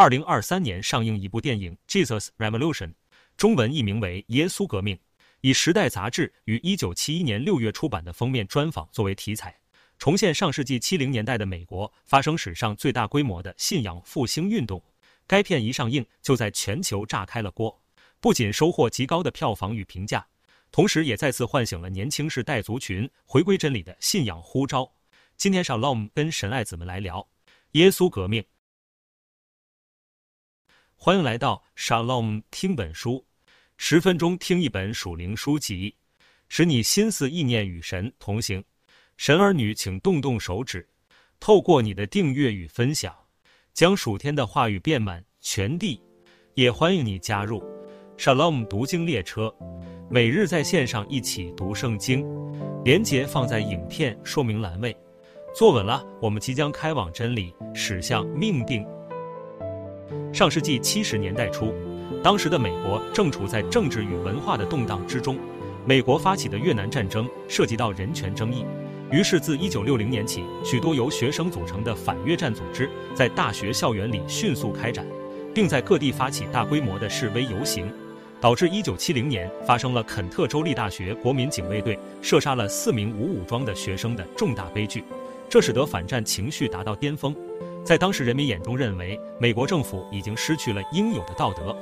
二零二三年上映一部电影《Jesus Revolution》，中文译名为《耶稣革命》，以《时代》杂志于一九七一年六月出版的封面专访作为题材，重现上世纪七零年代的美国发生史上最大规模的信仰复兴运动。该片一上映就在全球炸开了锅，不仅收获极高的票房与评价，同时也再次唤醒了年轻世代族群回归真理的信仰呼召。今天 Shalom 跟神爱子们来聊《耶稣革命》。欢迎来到 Shalom 听本书，十分钟听一本属灵书籍，使你心思意念与神同行。神儿女，请动动手指，透过你的订阅与分享，将属天的话语遍满全地。也欢迎你加入 Shalom 读经列车，每日在线上一起读圣经，连结放在影片说明栏位。坐稳了，我们即将开往真理，驶向命定。上世纪七十年代初，当时的美国正处在政治与文化的动荡之中。美国发起的越南战争涉及到人权争议，于是自一九六零年起，许多由学生组成的反越战组织在大学校园里迅速开展，并在各地发起大规模的示威游行，导致一九七零年发生了肯特州立大学国民警卫队射杀了四名无武装的学生的重大悲剧，这使得反战情绪达到巅峰。在当时人民眼中，认为美国政府已经失去了应有的道德。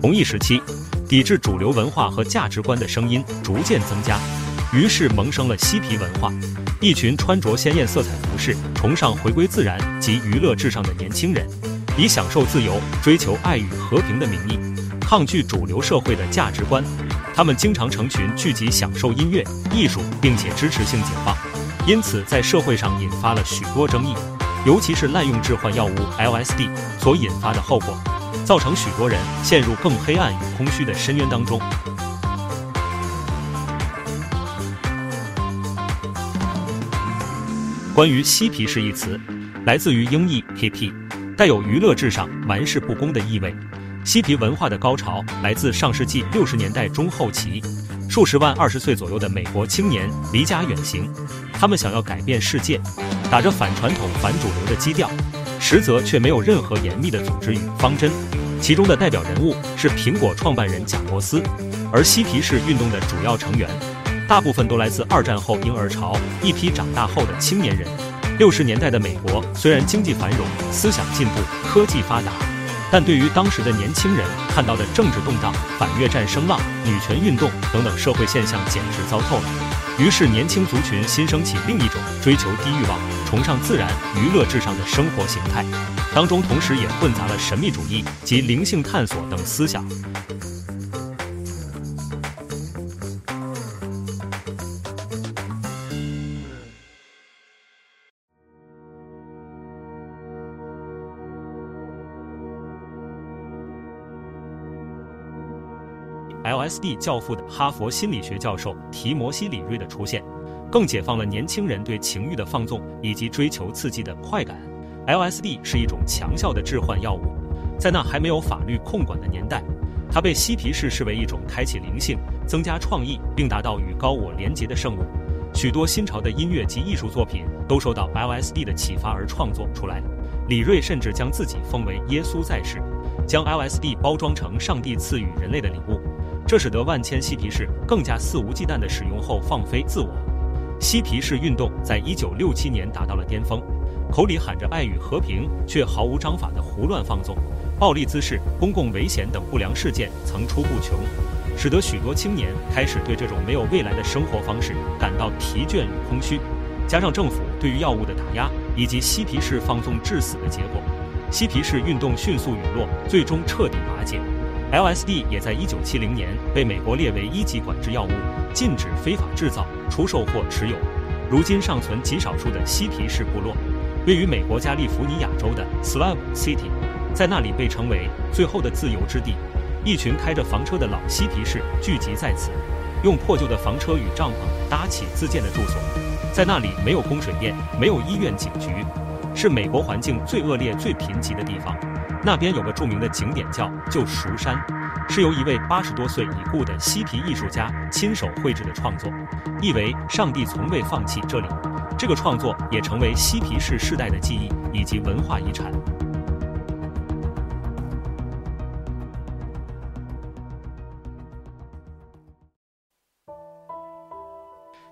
同一时期，抵制主流文化和价值观的声音逐渐增加，于是萌生了嬉皮文化。一群穿着鲜艳色彩服饰、崇尚回归自然及娱乐至上的年轻人，以享受自由、追求爱与和平的名义，抗拒主流社会的价值观。他们经常成群聚集，享受音乐、艺术，并且支持性解放，因此在社会上引发了许多争议，尤其是滥用致幻药物 LSD 所引发的后果。造成许多人陷入更黑暗与空虚的深渊当中。关于嬉皮士一词，来自于英译 hippie，带有娱乐至上、玩世不恭的意味。嬉皮文化的高潮来自上世纪六十年代中后期，数十万二十岁左右的美国青年离家远行，他们想要改变世界，打着反传统、反主流的基调。实则却没有任何严密的组织与方针，其中的代表人物是苹果创办人贾伯斯，而嬉皮士运动的主要成员，大部分都来自二战后婴儿潮一批长大后的青年人。六十年代的美国虽然经济繁荣、思想进步、科技发达，但对于当时的年轻人看到的政治动荡、反越战声浪、女权运动等等社会现象简直糟透了。于是年轻族群新生起另一种追求低欲望。崇尚自然、娱乐至上的生活形态，当中同时也混杂了神秘主义及灵性探索等思想。LSD 教父的哈佛心理学教授提摩西·李瑞的出现。更解放了年轻人对情欲的放纵以及追求刺激的快感。LSD 是一种强效的致幻药物，在那还没有法律控管的年代，它被嬉皮士视为一种开启灵性、增加创意并达到与高我连结的圣物。许多新潮的音乐及艺术作品都受到 LSD 的启发而创作出来。李瑞甚至将自己封为耶稣在世，将 LSD 包装成上帝赐予人类的礼物，这使得万千嬉皮士更加肆无忌惮地使用后放飞自我。嬉皮士运动在一九六七年达到了巅峰，口里喊着爱与和平，却毫无章法的胡乱放纵，暴力滋事、公共危险等不良事件层出不穷，使得许多青年开始对这种没有未来的生活方式感到疲倦与空虚。加上政府对于药物的打压以及嬉皮士放纵致死的结果，嬉皮士运动迅速陨落，最终彻底瓦解。LSD 也在一九七零年被美国列为一级管制药物，禁止非法制造。出售或持有，如今尚存极少数的嬉皮士部落，位于美国加利福尼亚州的 Slav City，在那里被称为最后的自由之地。一群开着房车的老嬉皮士聚集在此，用破旧的房车与帐篷搭起自建的住所。在那里没有供水电，没有医院警局，是美国环境最恶劣、最贫瘠的地方。那边有个著名的景点叫救赎山，是由一位八十多岁已故的嬉皮艺术家亲手绘制的创作，意为上帝从未放弃这里。这个创作也成为嬉皮士世代的记忆以及文化遗产。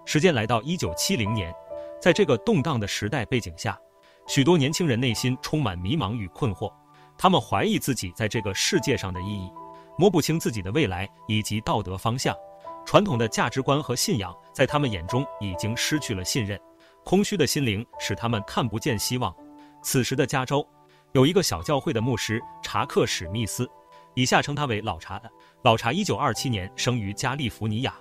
时间来到一九七零年，在这个动荡的时代背景下，许多年轻人内心充满迷茫与困惑。他们怀疑自己在这个世界上的意义，摸不清自己的未来以及道德方向。传统的价值观和信仰在他们眼中已经失去了信任，空虚的心灵使他们看不见希望。此时的加州有一个小教会的牧师查克·史密斯，以下称他为老查。老查一九二七年生于加利福尼亚。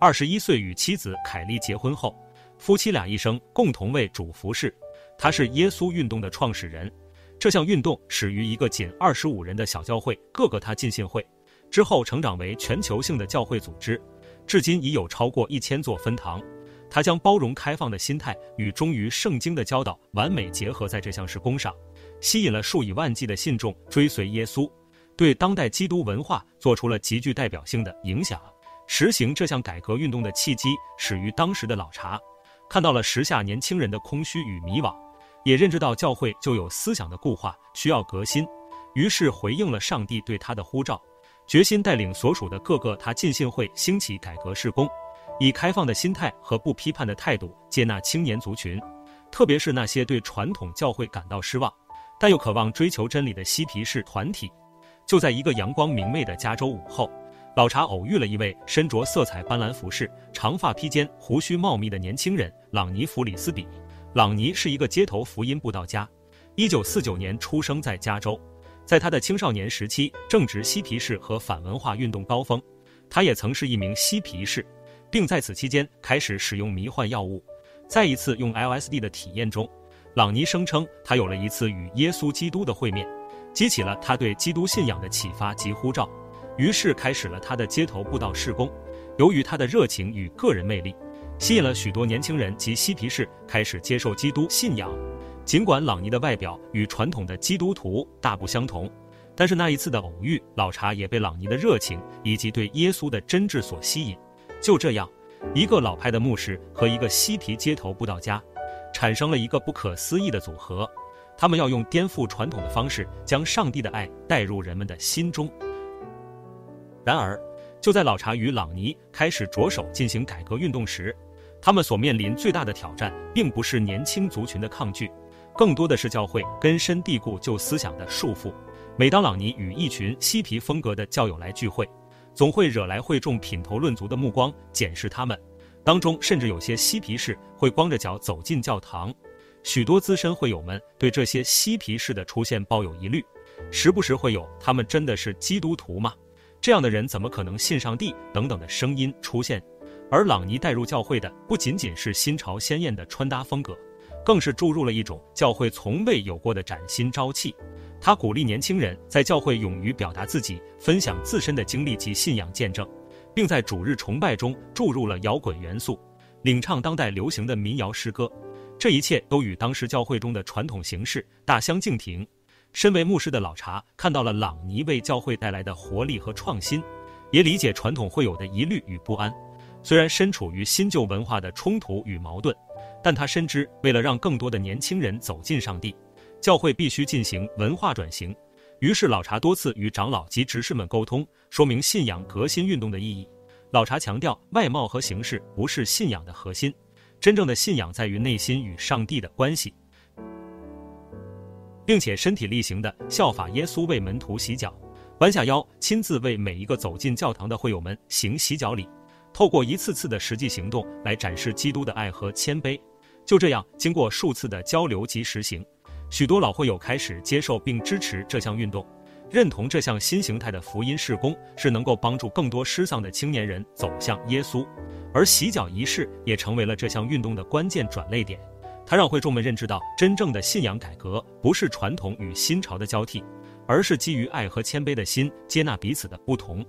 二十一岁与妻子凯莉结婚后，夫妻俩一生共同为主服事。他是耶稣运动的创始人。这项运动始于一个仅二十五人的小教会——各个他进信会，之后成长为全球性的教会组织，至今已有超过一千座分堂。他将包容开放的心态与忠于圣经的教导完美结合在这项事工上，吸引了数以万计的信众追随耶稣，对当代基督文化做出了极具代表性的影响。实行这项改革运动的契机始于当时的老查，看到了时下年轻人的空虚与迷惘，也认知到教会就有思想的固化，需要革新，于是回应了上帝对他的呼召，决心带领所属的各个他浸信会兴起改革事工，以开放的心态和不批判的态度接纳青年族群，特别是那些对传统教会感到失望，但又渴望追求真理的嬉皮士团体。就在一个阳光明媚的加州午后。老查偶遇了一位身着色彩斑斓服饰、长发披肩、胡须茂密的年轻人朗尼·弗里斯比。朗尼是一个街头福音布道家，一九四九年出生在加州。在他的青少年时期，正值嬉皮士和反文化运动高峰。他也曾是一名嬉皮士，并在此期间开始使用迷幻药物。在一次用 LSD 的体验中，朗尼声称他有了一次与耶稣基督的会面，激起了他对基督信仰的启发及呼召。于是开始了他的街头布道事工。由于他的热情与个人魅力，吸引了许多年轻人及嬉皮士开始接受基督信仰。尽管朗尼的外表与传统的基督徒大不相同，但是那一次的偶遇，老查也被朗尼的热情以及对耶稣的真挚所吸引。就这样，一个老派的牧师和一个嬉皮街头布道家，产生了一个不可思议的组合。他们要用颠覆传统的方式，将上帝的爱带入人们的心中。然而，就在老查与朗尼开始着手进行改革运动时，他们所面临最大的挑战，并不是年轻族群的抗拒，更多的是教会根深蒂固旧思想的束缚。每当朗尼与一群嬉皮风格的教友来聚会，总会惹来会众品头论足的目光检视他们，当中甚至有些嬉皮士会光着脚走进教堂。许多资深会友们对这些嬉皮士的出现抱有疑虑，时不时会有“他们真的是基督徒吗？”这样的人怎么可能信上帝？等等的声音出现，而朗尼带入教会的不仅仅是新潮鲜艳的穿搭风格，更是注入了一种教会从未有过的崭新朝气。他鼓励年轻人在教会勇于表达自己，分享自身的经历及信仰见证，并在主日崇拜中注入了摇滚元素，领唱当代流行的民谣诗歌。这一切都与当时教会中的传统形式大相径庭。身为牧师的老查看到了朗尼为教会带来的活力和创新，也理解传统会有的疑虑与不安。虽然身处于新旧文化的冲突与矛盾，但他深知为了让更多的年轻人走进上帝，教会必须进行文化转型。于是老查多次与长老及执事们沟通，说明信仰革新运动的意义。老查强调，外貌和形式不是信仰的核心，真正的信仰在于内心与上帝的关系。并且身体力行的效法耶稣为门徒洗脚，弯下腰亲自为每一个走进教堂的会友们行洗脚礼，透过一次次的实际行动来展示基督的爱和谦卑。就这样，经过数次的交流及实行，许多老会友开始接受并支持这项运动，认同这项新形态的福音事工是能够帮助更多失丧的青年人走向耶稣，而洗脚仪式也成为了这项运动的关键转捩点。它让会众们认知到，真正的信仰改革不是传统与新潮的交替，而是基于爱和谦卑的心，接纳彼此的不同。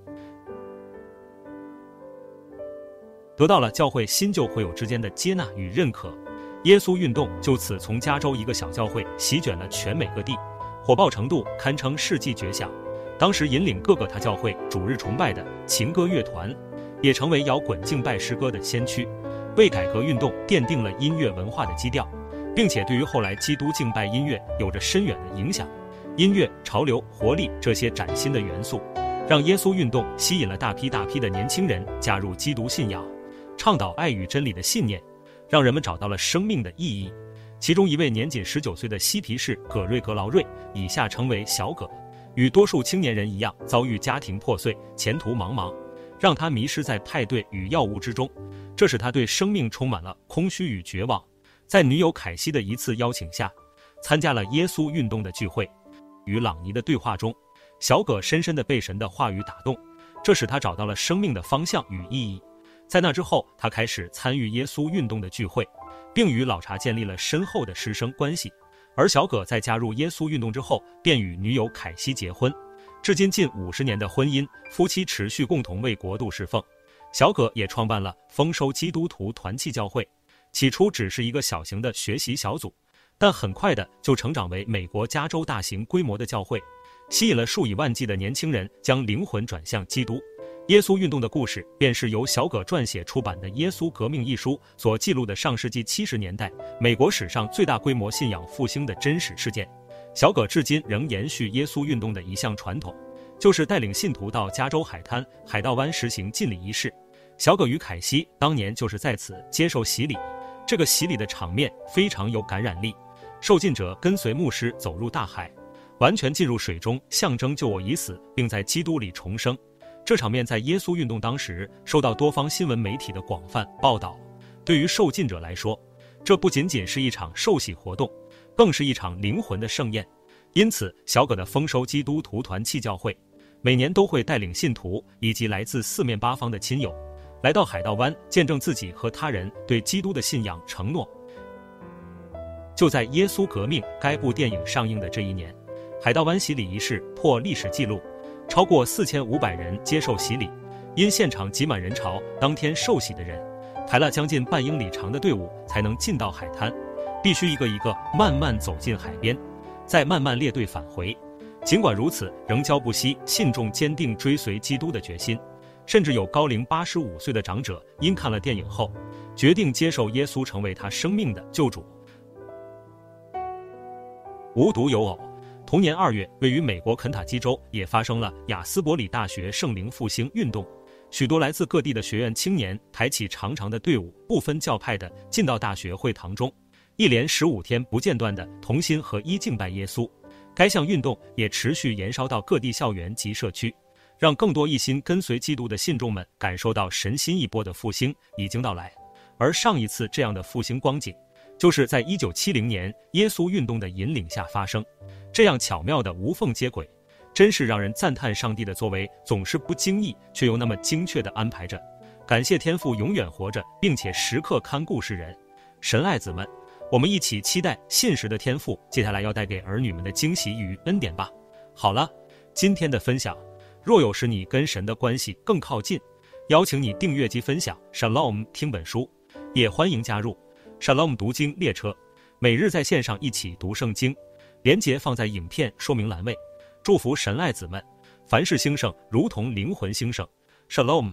得到了教会新旧会友之间的接纳与认可。耶稣运动就此从加州一个小教会席卷了全美各地，火爆程度堪称世纪绝响。当时引领各个他教会主日崇拜的情歌乐团，也成为摇滚敬拜诗歌的先驱，为改革运动奠定了音乐文化的基调，并且对于后来基督敬拜音乐有着深远的影响。音乐、潮流、活力这些崭新的元素，让耶稣运动吸引了大批大批的年轻人加入基督信仰，倡导爱与真理的信念。让人们找到了生命的意义。其中一位年仅十九岁的嬉皮士葛瑞格劳瑞，以下称为小葛，与多数青年人一样，遭遇家庭破碎、前途茫茫，让他迷失在派对与药物之中，这使他对生命充满了空虚与绝望。在女友凯西的一次邀请下，参加了耶稣运动的聚会。与朗尼的对话中，小葛深深地被神的话语打动，这使他找到了生命的方向与意义。在那之后，他开始参与耶稣运动的聚会，并与老查建立了深厚的师生关系。而小葛在加入耶稣运动之后，便与女友凯西结婚，至今近五十年的婚姻，夫妻持续共同为国度侍奉。小葛也创办了丰收基督徒团契教会，起初只是一个小型的学习小组，但很快的就成长为美国加州大型规模的教会，吸引了数以万计的年轻人将灵魂转向基督。耶稣运动的故事，便是由小葛撰写出版的《耶稣革命》一书所记录的上世纪七十年代美国史上最大规模信仰复兴的真实事件。小葛至今仍延续耶稣运动的一项传统，就是带领信徒到加州海滩、海盗湾实行浸礼仪式。小葛与凯西当年就是在此接受洗礼，这个洗礼的场面非常有感染力。受浸者跟随牧师走入大海，完全进入水中，象征救我已死，并在基督里重生。这场面在耶稣运动当时受到多方新闻媒体的广泛报道。对于受浸者来说，这不仅仅是一场受洗活动，更是一场灵魂的盛宴。因此，小葛的丰收基督徒团契教会每年都会带领信徒以及来自四面八方的亲友，来到海盗湾，见证自己和他人对基督的信仰承诺。就在《耶稣革命》该部电影上映的这一年，海盗湾洗礼仪式破历史记录。超过四千五百人接受洗礼，因现场挤满人潮，当天受洗的人排了将近半英里长的队伍才能进到海滩，必须一个一个慢慢走进海边，再慢慢列队返回。尽管如此，仍旧不息信众坚定追随基督的决心，甚至有高龄八十五岁的长者因看了电影后，决定接受耶稣成为他生命的救主。无独有偶。同年二月，位于美国肯塔基州也发生了雅斯伯里大学圣灵复兴运动，许多来自各地的学院青年抬起长长的队伍，不分教派的进到大学会堂中，一连十五天不间断的同心合一敬拜耶稣。该项运动也持续延烧到各地校园及社区，让更多一心跟随基督的信众们感受到神新一波的复兴已经到来。而上一次这样的复兴光景，就是在一九七零年耶稣运动的引领下发生。这样巧妙的无缝接轨，真是让人赞叹上帝的作为总是不经意却又那么精确的安排着。感谢天父永远活着，并且时刻看顾世人。神爱子们，我们一起期待信实的天父接下来要带给儿女们的惊喜与恩典吧。好了，今天的分享，若有使你跟神的关系更靠近，邀请你订阅及分享 Shalom 听本书，也欢迎加入 Shalom 读经列车，每日在线上一起读圣经。连结放在影片说明栏位，祝福神爱子们，凡事兴盛，如同灵魂兴盛。Shalom。